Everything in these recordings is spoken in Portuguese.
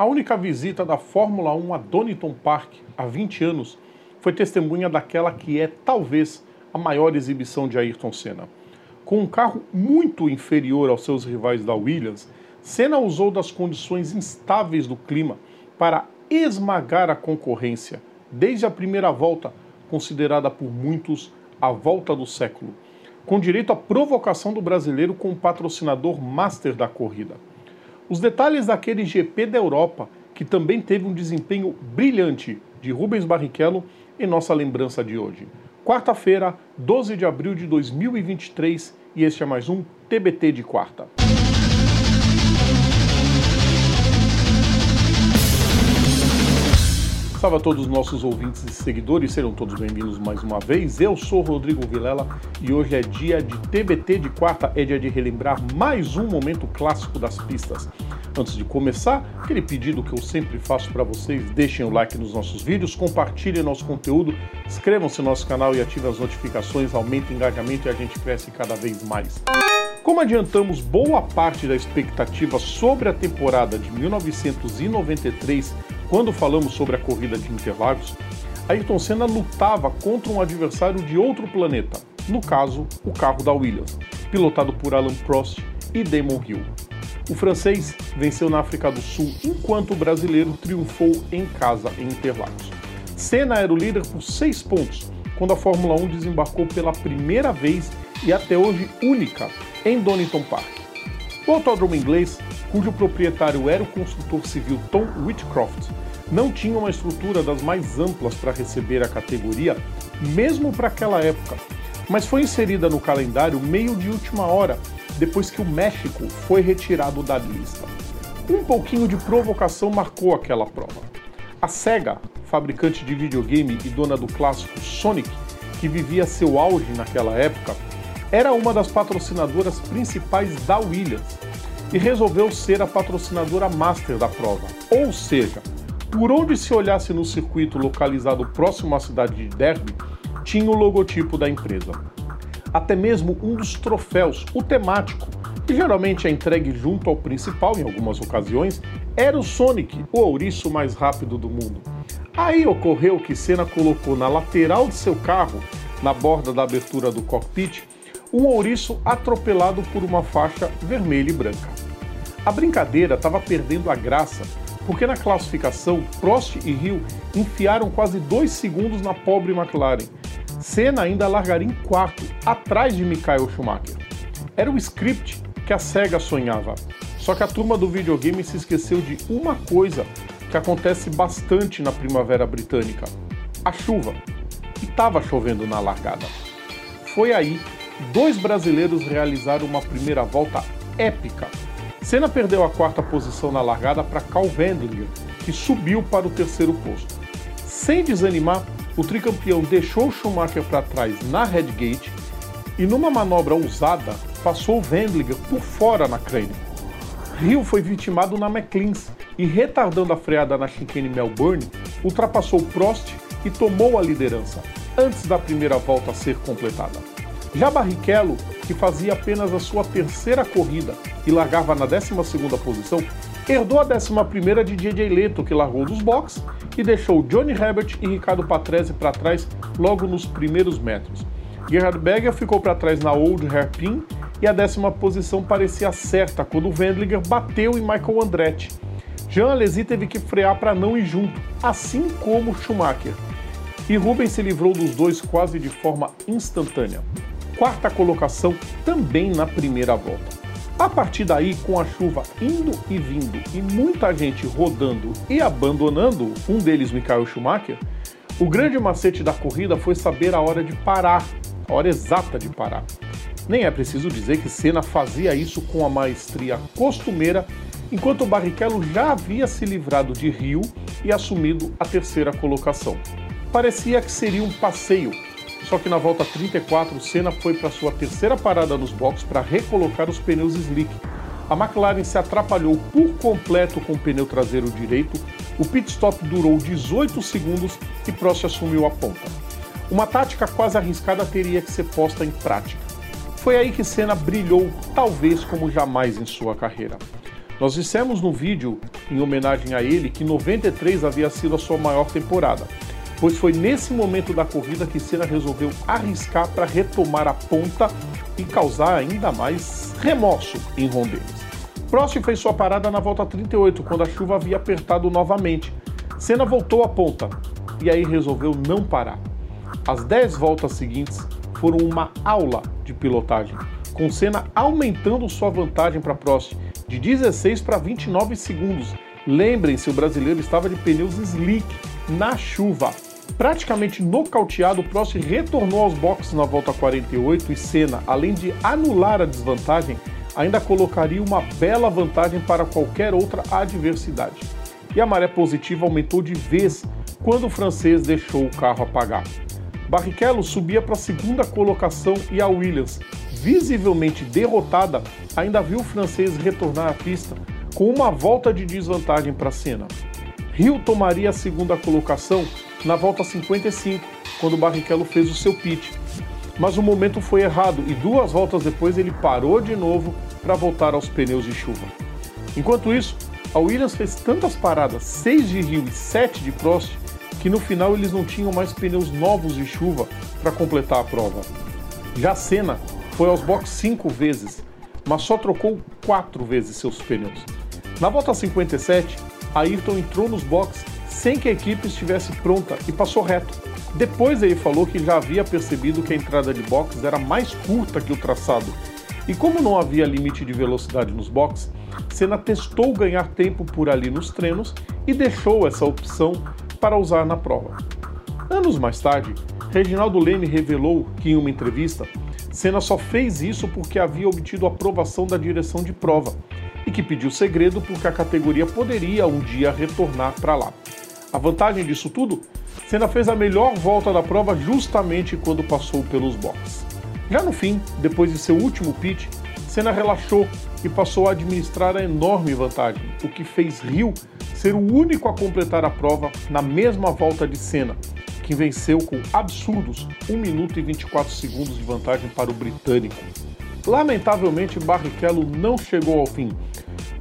A única visita da Fórmula 1 a Donington Park há 20 anos foi testemunha daquela que é talvez a maior exibição de Ayrton Senna. Com um carro muito inferior aos seus rivais da Williams, Senna usou das condições instáveis do clima para esmagar a concorrência, desde a primeira volta, considerada por muitos a volta do século, com direito à provocação do brasileiro com o patrocinador master da corrida. Os detalhes daquele GP da Europa, que também teve um desempenho brilhante de Rubens Barrichello, em nossa lembrança de hoje. Quarta-feira, 12 de abril de 2023, e este é mais um TBT de quarta. Salve a todos os nossos ouvintes e seguidores, serão todos bem-vindos mais uma vez. Eu sou Rodrigo Vilela e hoje é dia de TBT de quarta, é dia de relembrar mais um momento clássico das pistas. Antes de começar, aquele pedido que eu sempre faço para vocês, deixem o like nos nossos vídeos, compartilhem nosso conteúdo, inscrevam-se no nosso canal e ativem as notificações, aumentem o engajamento e a gente cresce cada vez mais. Como adiantamos boa parte da expectativa sobre a temporada de 1993 quando falamos sobre a corrida de Interlagos, Ayrton Senna lutava contra um adversário de outro planeta, no caso, o carro da Williams, pilotado por Alan Prost e Damon Hill. O francês venceu na África do Sul, enquanto o brasileiro triunfou em casa em Interlagos. Senna era o líder por seis pontos, quando a Fórmula 1 desembarcou pela primeira vez e até hoje única em Donington Park. O autódromo inglês, cujo proprietário era o construtor civil Tom Whitcroft, não tinha uma estrutura das mais amplas para receber a categoria, mesmo para aquela época, mas foi inserida no calendário meio de última hora, depois que o México foi retirado da lista. Um pouquinho de provocação marcou aquela prova. A Sega, fabricante de videogame e dona do clássico Sonic, que vivia seu auge naquela época, era uma das patrocinadoras principais da Williams e resolveu ser a patrocinadora master da prova, ou seja, por onde se olhasse no circuito localizado próximo à cidade de Derby, tinha o logotipo da empresa. Até mesmo um dos troféus, o temático, que geralmente é entregue junto ao principal em algumas ocasiões, era o Sonic, o ouriço mais rápido do mundo. Aí ocorreu que Senna colocou na lateral de seu carro, na borda da abertura do cockpit, um ouriço atropelado por uma faixa vermelha e branca. A brincadeira estava perdendo a graça porque na classificação Prost e Hill enfiaram quase dois segundos na pobre McLaren. Senna ainda largaria em quarto, atrás de Michael Schumacher. Era o script que a SEGA sonhava. Só que a turma do videogame se esqueceu de uma coisa que acontece bastante na primavera britânica: a chuva. E estava chovendo na largada. Foi aí dois brasileiros realizaram uma primeira volta épica Senna perdeu a quarta posição na largada para Carl Wendlinger, que subiu para o terceiro posto. Sem desanimar, o tricampeão deixou Schumacher para trás na Red Gate e, numa manobra ousada, passou Wendlinger por fora na crane. Hill foi vitimado na McLean e, retardando a freada na chicane Melbourne, ultrapassou Prost e tomou a liderança, antes da primeira volta ser completada. Já Barrichello, que fazia apenas a sua terceira corrida e largava na 12ª posição, herdou a 11ª de JJ Leto, que largou dos boxes e deixou Johnny Herbert e Ricardo Patrese para trás logo nos primeiros metros. Gerhard Berger ficou para trás na Old Hairpin e a décima posição parecia certa quando Wendlinger bateu em Michael Andretti. Jean Alesi teve que frear para não ir junto, assim como Schumacher. E Rubens se livrou dos dois quase de forma instantânea quarta colocação também na primeira volta. A partir daí, com a chuva indo e vindo e muita gente rodando e abandonando, um deles Michael Schumacher, o grande macete da corrida foi saber a hora de parar, a hora exata de parar. Nem é preciso dizer que Senna fazia isso com a maestria costumeira, enquanto Barrichello já havia se livrado de Rio e assumido a terceira colocação. Parecia que seria um passeio, só que na volta 34, Senna foi para sua terceira parada nos boxes para recolocar os pneus slick. A McLaren se atrapalhou por completo com o pneu traseiro direito, o pit stop durou 18 segundos e Prost assumiu a ponta. Uma tática quase arriscada teria que ser posta em prática. Foi aí que Senna brilhou, talvez como jamais em sua carreira. Nós dissemos no vídeo, em homenagem a ele, que 93 havia sido a sua maior temporada, pois foi nesse momento da corrida que Senna resolveu arriscar para retomar a ponta e causar ainda mais remorso em Ron. Prost fez sua parada na volta 38, quando a chuva havia apertado novamente. Senna voltou à ponta e aí resolveu não parar. As 10 voltas seguintes foram uma aula de pilotagem, com Senna aumentando sua vantagem para Prost de 16 para 29 segundos. Lembrem-se, o brasileiro estava de pneus slick na chuva. Praticamente nocauteado, Prost retornou aos boxes na volta 48 e Senna, além de anular a desvantagem, ainda colocaria uma bela vantagem para qualquer outra adversidade. E a maré positiva aumentou de vez quando o francês deixou o carro apagar. Barrichello subia para a segunda colocação e a Williams, visivelmente derrotada, ainda viu o francês retornar à pista com uma volta de desvantagem para Senna. Hill tomaria a segunda colocação na volta 55, quando Barrichello fez o seu pit. Mas o momento foi errado e duas voltas depois ele parou de novo para voltar aos pneus de chuva. Enquanto isso, a Williams fez tantas paradas, 6 de Hill e 7 de Prost, que no final eles não tinham mais pneus novos de chuva para completar a prova. Já Senna foi aos boxes cinco vezes, mas só trocou quatro vezes seus pneus. Na volta 57, Ayrton entrou nos boxes sem que a equipe estivesse pronta e passou reto. Depois ele falou que já havia percebido que a entrada de boxes era mais curta que o traçado. E como não havia limite de velocidade nos boxes, Senna testou ganhar tempo por ali nos treinos e deixou essa opção para usar na prova. Anos mais tarde, Reginaldo Leme revelou que em uma entrevista Senna só fez isso porque havia obtido aprovação da direção de prova e que pediu segredo porque a categoria poderia um dia retornar para lá. A vantagem disso tudo? Senna fez a melhor volta da prova justamente quando passou pelos boxes. Já no fim, depois de seu último pit, Senna relaxou e passou a administrar a enorme vantagem, o que fez Rio ser o único a completar a prova na mesma volta de Senna, que venceu com absurdos 1 minuto e 24 segundos de vantagem para o britânico. Lamentavelmente, Barrichello não chegou ao fim.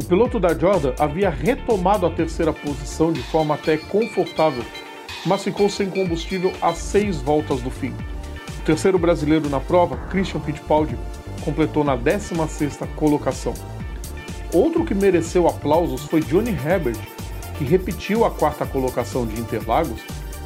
O piloto da Jordan havia retomado a terceira posição de forma até confortável, mas ficou sem combustível a seis voltas do fim. O terceiro brasileiro na prova, Christian Fittipaldi, completou na 16ª colocação. Outro que mereceu aplausos foi Johnny Herbert, que repetiu a quarta colocação de Interlagos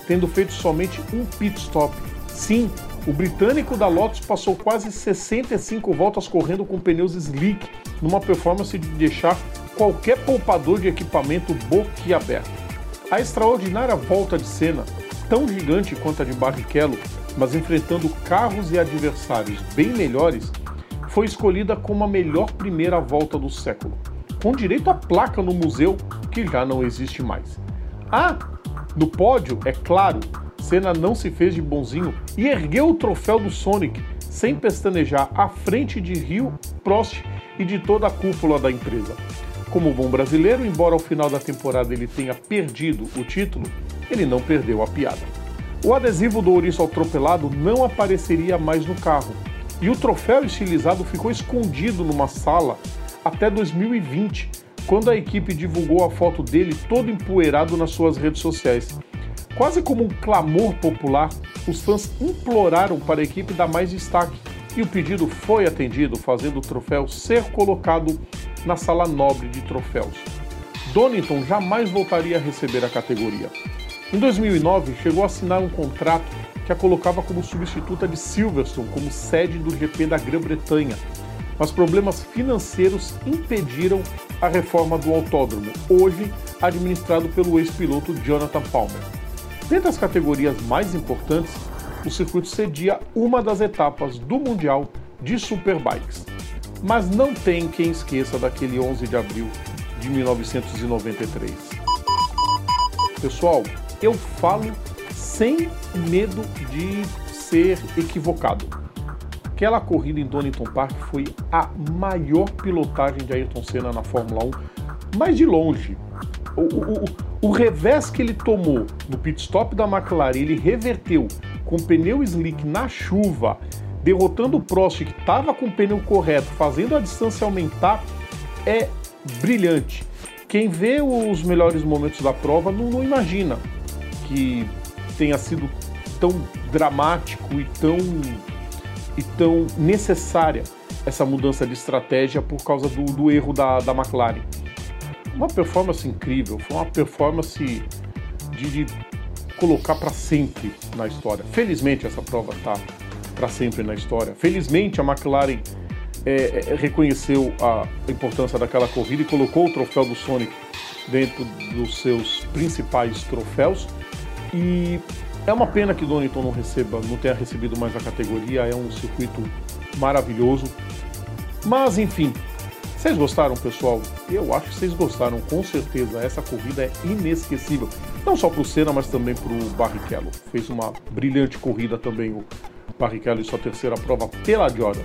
tendo feito somente um pit stop. Sim, o britânico da Lotus passou quase 65 voltas correndo com pneus slick, numa performance de deixar qualquer poupador de equipamento boquiaberto. A extraordinária volta de Senna, tão gigante quanto a de Barrichello, mas enfrentando carros e adversários bem melhores, foi escolhida como a melhor primeira volta do século, com direito à placa no museu que já não existe mais. Ah, no pódio, é claro, Senna não se fez de bonzinho e ergueu o troféu do Sonic sem pestanejar à frente de Rio, Prost e de toda a cúpula da empresa. Como bom brasileiro, embora ao final da temporada ele tenha perdido o título, ele não perdeu a piada. O adesivo do ouriço atropelado não apareceria mais no carro, e o troféu estilizado ficou escondido numa sala até 2020, quando a equipe divulgou a foto dele todo empoeirado nas suas redes sociais. Quase como um clamor popular, os fãs imploraram para a equipe dar mais destaque e o pedido foi atendido, fazendo o troféu ser colocado na sala nobre de troféus. Donington jamais voltaria a receber a categoria. Em 2009, chegou a assinar um contrato que a colocava como substituta de Silverstone como sede do GP da Grã-Bretanha, mas problemas financeiros impediram a reforma do autódromo, hoje administrado pelo ex-piloto Jonathan Palmer. Dentre as categorias mais importantes, o circuito cedia uma das etapas do Mundial de Superbikes. Mas não tem quem esqueça daquele 11 de abril de 1993. Pessoal, eu falo sem medo de ser equivocado. Aquela corrida em Donington Park foi a maior pilotagem de Ayrton Senna na Fórmula 1, mas de longe. O, o, o revés que ele tomou no pit stop da McLaren, ele reverteu com pneu slick na chuva, derrotando o Prost que estava com o pneu correto, fazendo a distância aumentar, é brilhante. Quem vê os melhores momentos da prova não, não imagina que tenha sido tão dramático e tão, e tão necessária essa mudança de estratégia por causa do, do erro da, da McLaren. Uma performance incrível, foi uma performance de, de colocar para sempre na história. Felizmente essa prova está para sempre na história. Felizmente a McLaren é, é, reconheceu a importância daquela corrida e colocou o troféu do Sonic dentro dos seus principais troféus. E é uma pena que Donington não receba, não tenha recebido mais a categoria. É um circuito maravilhoso. Mas enfim, vocês gostaram, pessoal? Eu acho que vocês gostaram, com certeza. Essa corrida é inesquecível. Não só para o Senna, mas também para o Barrichello. Fez uma brilhante corrida também o Barrichello em sua terceira prova pela Jordan.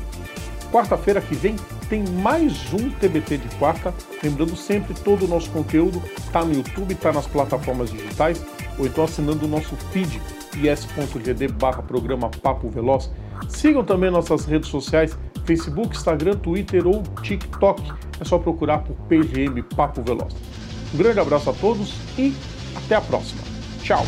Quarta-feira que vem tem mais um TBT de quarta. Lembrando sempre, todo o nosso conteúdo está no YouTube, está nas plataformas digitais, ou então assinando o nosso feed is.gd barra programa Papo Veloz. Sigam também nossas redes sociais, Facebook, Instagram, Twitter ou TikTok. É só procurar por PGM Papo Veloz. Um grande abraço a todos e até a próxima. Tchau!